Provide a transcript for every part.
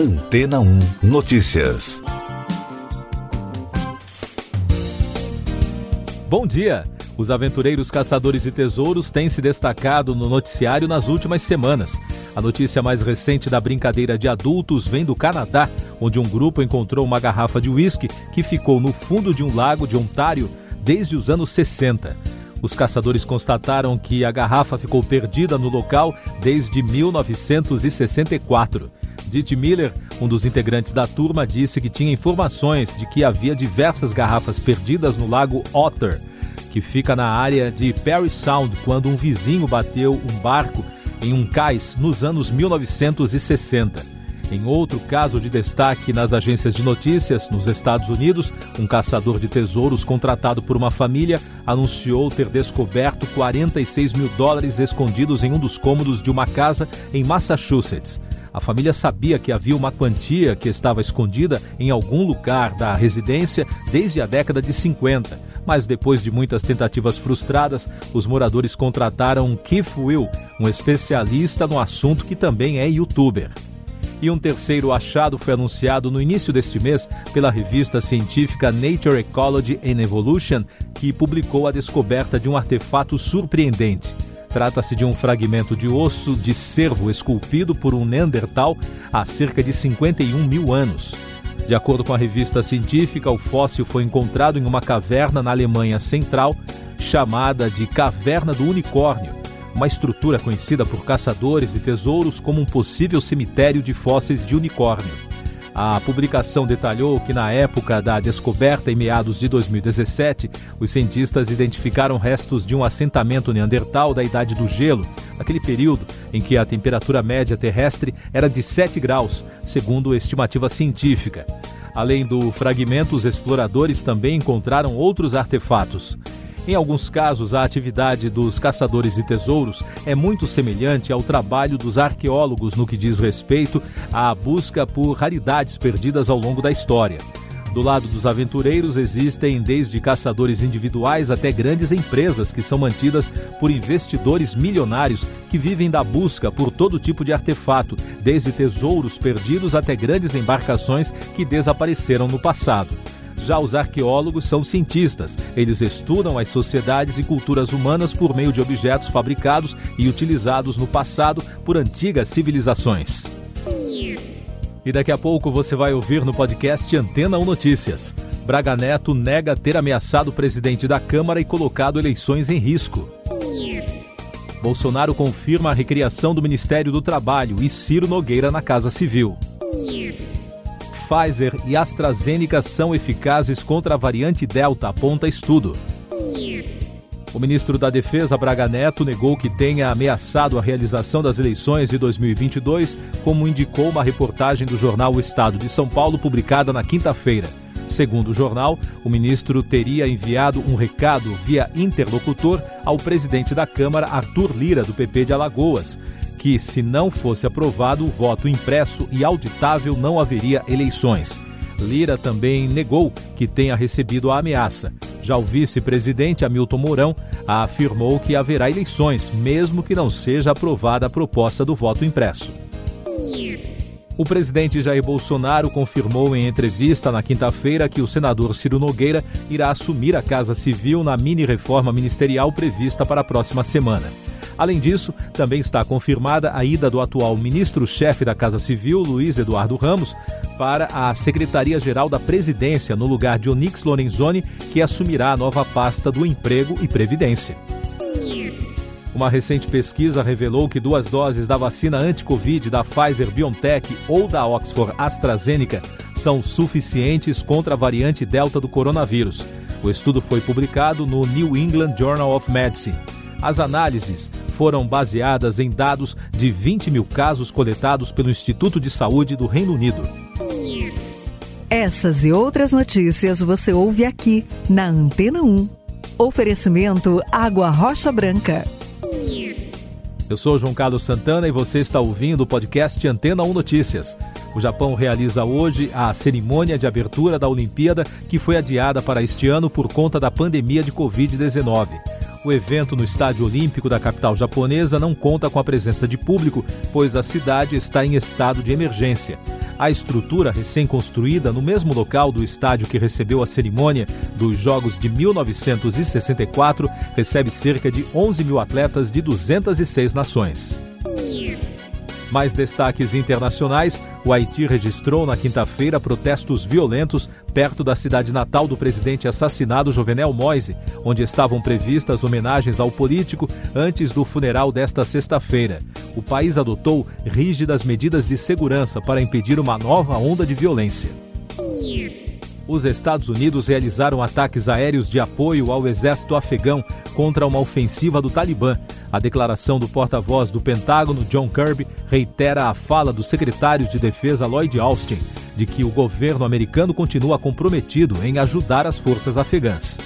Antena 1 Notícias. Bom dia! Os aventureiros caçadores de tesouros têm se destacado no noticiário nas últimas semanas. A notícia mais recente da brincadeira de adultos vem do Canadá, onde um grupo encontrou uma garrafa de uísque que ficou no fundo de um lago de Ontário desde os anos 60. Os caçadores constataram que a garrafa ficou perdida no local desde 1964. Didi Miller, um dos integrantes da turma, disse que tinha informações de que havia diversas garrafas perdidas no lago Otter, que fica na área de Perry Sound, quando um vizinho bateu um barco em um cais nos anos 1960. Em outro caso de destaque nas agências de notícias, nos Estados Unidos, um caçador de tesouros contratado por uma família anunciou ter descoberto 46 mil dólares escondidos em um dos cômodos de uma casa em Massachusetts. A família sabia que havia uma quantia que estava escondida em algum lugar da residência desde a década de 50. Mas depois de muitas tentativas frustradas, os moradores contrataram Keith Will, um especialista no assunto que também é youtuber. E um terceiro achado foi anunciado no início deste mês pela revista científica Nature Ecology and Evolution, que publicou a descoberta de um artefato surpreendente. Trata-se de um fragmento de osso de cervo esculpido por um Neandertal há cerca de 51 mil anos. De acordo com a revista científica, o fóssil foi encontrado em uma caverna na Alemanha Central, chamada de Caverna do Unicórnio, uma estrutura conhecida por caçadores de tesouros como um possível cemitério de fósseis de unicórnio. A publicação detalhou que, na época da descoberta, em meados de 2017, os cientistas identificaram restos de um assentamento neandertal da Idade do Gelo, naquele período em que a temperatura média terrestre era de 7 graus, segundo estimativa científica. Além do fragmento, os exploradores também encontraram outros artefatos. Em alguns casos, a atividade dos caçadores de tesouros é muito semelhante ao trabalho dos arqueólogos no que diz respeito à busca por raridades perdidas ao longo da história. Do lado dos aventureiros existem desde caçadores individuais até grandes empresas que são mantidas por investidores milionários que vivem da busca por todo tipo de artefato, desde tesouros perdidos até grandes embarcações que desapareceram no passado. Já os arqueólogos são cientistas. Eles estudam as sociedades e culturas humanas por meio de objetos fabricados e utilizados no passado por antigas civilizações. E daqui a pouco você vai ouvir no podcast Antena 1 Notícias. Braga Neto nega ter ameaçado o presidente da Câmara e colocado eleições em risco. Bolsonaro confirma a recriação do Ministério do Trabalho e Ciro Nogueira na Casa Civil. Pfizer e AstraZeneca são eficazes contra a variante Delta, aponta estudo. O ministro da Defesa, Braga Neto, negou que tenha ameaçado a realização das eleições de 2022, como indicou uma reportagem do jornal O Estado de São Paulo, publicada na quinta-feira. Segundo o jornal, o ministro teria enviado um recado via interlocutor ao presidente da Câmara, Arthur Lira, do PP de Alagoas, que, se não fosse aprovado o voto impresso e auditável, não haveria eleições. Lira também negou que tenha recebido a ameaça. Já o vice-presidente Hamilton Mourão afirmou que haverá eleições, mesmo que não seja aprovada a proposta do voto impresso. O presidente Jair Bolsonaro confirmou em entrevista na quinta-feira que o senador Ciro Nogueira irá assumir a Casa Civil na mini-reforma ministerial prevista para a próxima semana. Além disso, também está confirmada a ida do atual ministro-chefe da Casa Civil, Luiz Eduardo Ramos, para a Secretaria-Geral da Presidência, no lugar de Onix Lorenzoni, que assumirá a nova pasta do Emprego e Previdência. Uma recente pesquisa revelou que duas doses da vacina anti-Covid da Pfizer BioNTech ou da Oxford AstraZeneca são suficientes contra a variante Delta do coronavírus. O estudo foi publicado no New England Journal of Medicine. As análises foram baseadas em dados de 20 mil casos coletados pelo Instituto de Saúde do Reino Unido. Essas e outras notícias você ouve aqui na Antena 1. Oferecimento Água Rocha Branca. Eu sou João Carlos Santana e você está ouvindo o podcast Antena 1 Notícias. O Japão realiza hoje a cerimônia de abertura da Olimpíada, que foi adiada para este ano por conta da pandemia de Covid-19. O evento no Estádio Olímpico da capital japonesa não conta com a presença de público, pois a cidade está em estado de emergência. A estrutura recém-construída no mesmo local do estádio que recebeu a cerimônia dos Jogos de 1964 recebe cerca de 11 mil atletas de 206 nações. Mais destaques internacionais: o Haiti registrou na quinta-feira protestos violentos perto da cidade natal do presidente assassinado Jovenel Moise, onde estavam previstas homenagens ao político antes do funeral desta sexta-feira. O país adotou rígidas medidas de segurança para impedir uma nova onda de violência os Estados Unidos realizaram ataques aéreos de apoio ao exército afegão contra uma ofensiva do Talibã. A declaração do porta-voz do Pentágono, John Kirby, reitera a fala do secretário de Defesa Lloyd Austin de que o governo americano continua comprometido em ajudar as forças afegãs.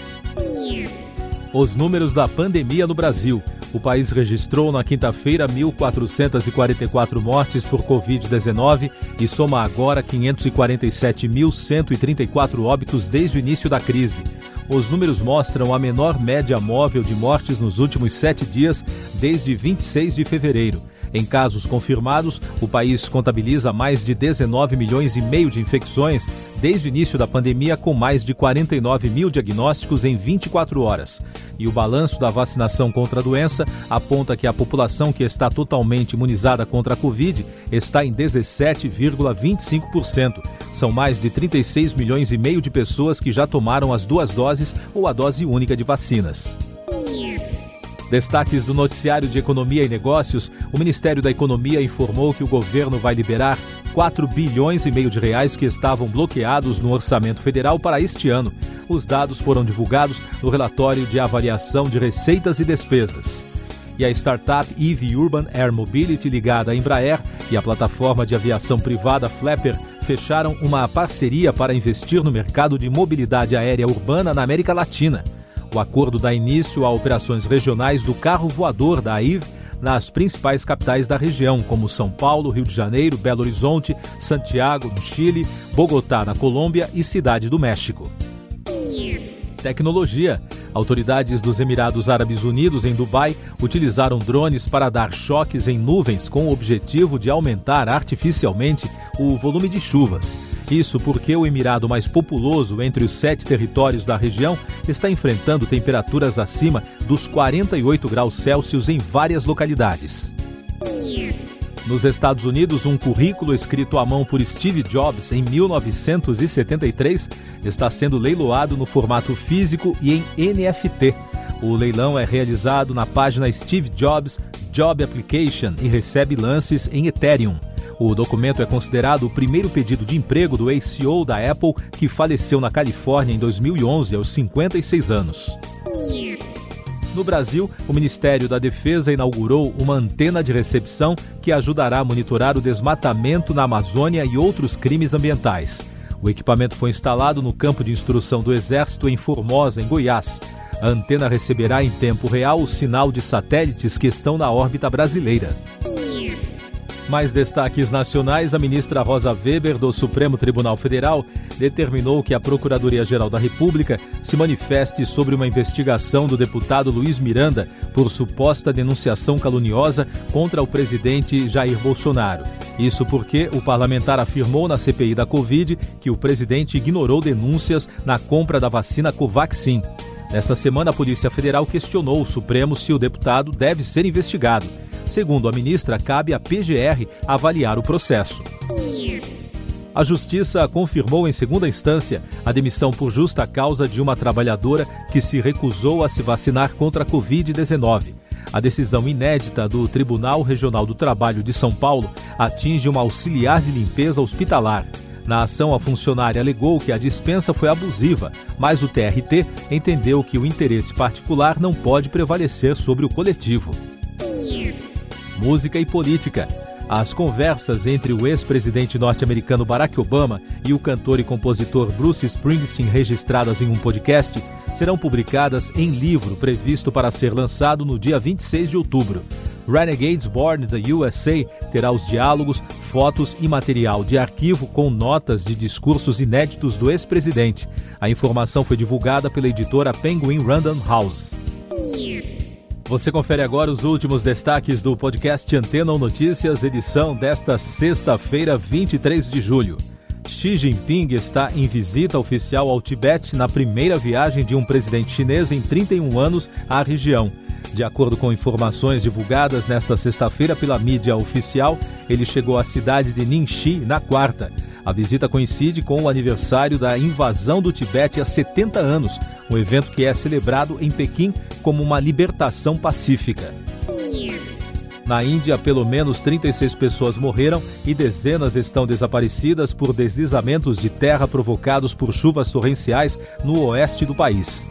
Os números da pandemia no Brasil. O país registrou na quinta-feira 1.444 mortes por Covid-19 e soma agora 547.134 óbitos desde o início da crise. Os números mostram a menor média móvel de mortes nos últimos sete dias, desde 26 de fevereiro. Em casos confirmados, o país contabiliza mais de 19 milhões e meio de infecções desde o início da pandemia, com mais de 49 mil diagnósticos em 24 horas. E o balanço da vacinação contra a doença aponta que a população que está totalmente imunizada contra a Covid está em 17,25%. São mais de 36 milhões e meio de pessoas que já tomaram as duas doses ou a dose única de vacinas. Destaques do noticiário de Economia e Negócios: o Ministério da Economia informou que o governo vai liberar 4 bilhões e meio de reais que estavam bloqueados no orçamento federal para este ano. Os dados foram divulgados no relatório de avaliação de receitas e despesas. E a startup EV Urban Air Mobility ligada à Embraer e a plataforma de aviação privada Flapper fecharam uma parceria para investir no mercado de mobilidade aérea urbana na América Latina. O acordo dá início a operações regionais do carro voador da AIV nas principais capitais da região, como São Paulo, Rio de Janeiro, Belo Horizonte, Santiago, no Chile, Bogotá, na Colômbia e Cidade do México. Tecnologia. Autoridades dos Emirados Árabes Unidos, em Dubai, utilizaram drones para dar choques em nuvens com o objetivo de aumentar artificialmente o volume de chuvas. Isso porque o emirado mais populoso entre os sete territórios da região está enfrentando temperaturas acima dos 48 graus Celsius em várias localidades. Nos Estados Unidos, um currículo escrito à mão por Steve Jobs em 1973 está sendo leiloado no formato físico e em NFT. O leilão é realizado na página Steve Jobs Job Application e recebe lances em Ethereum. O documento é considerado o primeiro pedido de emprego do ex-CEO da Apple, que faleceu na Califórnia em 2011, aos 56 anos. No Brasil, o Ministério da Defesa inaugurou uma antena de recepção que ajudará a monitorar o desmatamento na Amazônia e outros crimes ambientais. O equipamento foi instalado no campo de instrução do Exército em Formosa, em Goiás. A antena receberá em tempo real o sinal de satélites que estão na órbita brasileira. Mais destaques nacionais: a ministra Rosa Weber, do Supremo Tribunal Federal, determinou que a Procuradoria-Geral da República se manifeste sobre uma investigação do deputado Luiz Miranda por suposta denunciação caluniosa contra o presidente Jair Bolsonaro. Isso porque o parlamentar afirmou na CPI da Covid que o presidente ignorou denúncias na compra da vacina Covaxin. Nesta semana, a Polícia Federal questionou o Supremo se o deputado deve ser investigado. Segundo a ministra, cabe à PGR avaliar o processo. A Justiça confirmou em segunda instância a demissão por justa causa de uma trabalhadora que se recusou a se vacinar contra a Covid-19. A decisão inédita do Tribunal Regional do Trabalho de São Paulo atinge uma auxiliar de limpeza hospitalar. Na ação, a funcionária alegou que a dispensa foi abusiva, mas o TRT entendeu que o interesse particular não pode prevalecer sobre o coletivo música e política. As conversas entre o ex-presidente norte-americano Barack Obama e o cantor e compositor Bruce Springsteen, registradas em um podcast, serão publicadas em livro previsto para ser lançado no dia 26 de outubro. Renegades Born the USA terá os diálogos, fotos e material de arquivo com notas de discursos inéditos do ex-presidente. A informação foi divulgada pela editora Penguin Random House. Você confere agora os últimos destaques do podcast Antena ou Notícias, edição desta sexta-feira, 23 de julho. Xi Jinping está em visita oficial ao Tibete na primeira viagem de um presidente chinês em 31 anos à região. De acordo com informações divulgadas nesta sexta-feira pela mídia oficial, ele chegou à cidade de Ningxi na quarta. A visita coincide com o aniversário da invasão do Tibete há 70 anos, um evento que é celebrado em Pequim como uma libertação pacífica. Na Índia, pelo menos 36 pessoas morreram e dezenas estão desaparecidas por deslizamentos de terra provocados por chuvas torrenciais no oeste do país.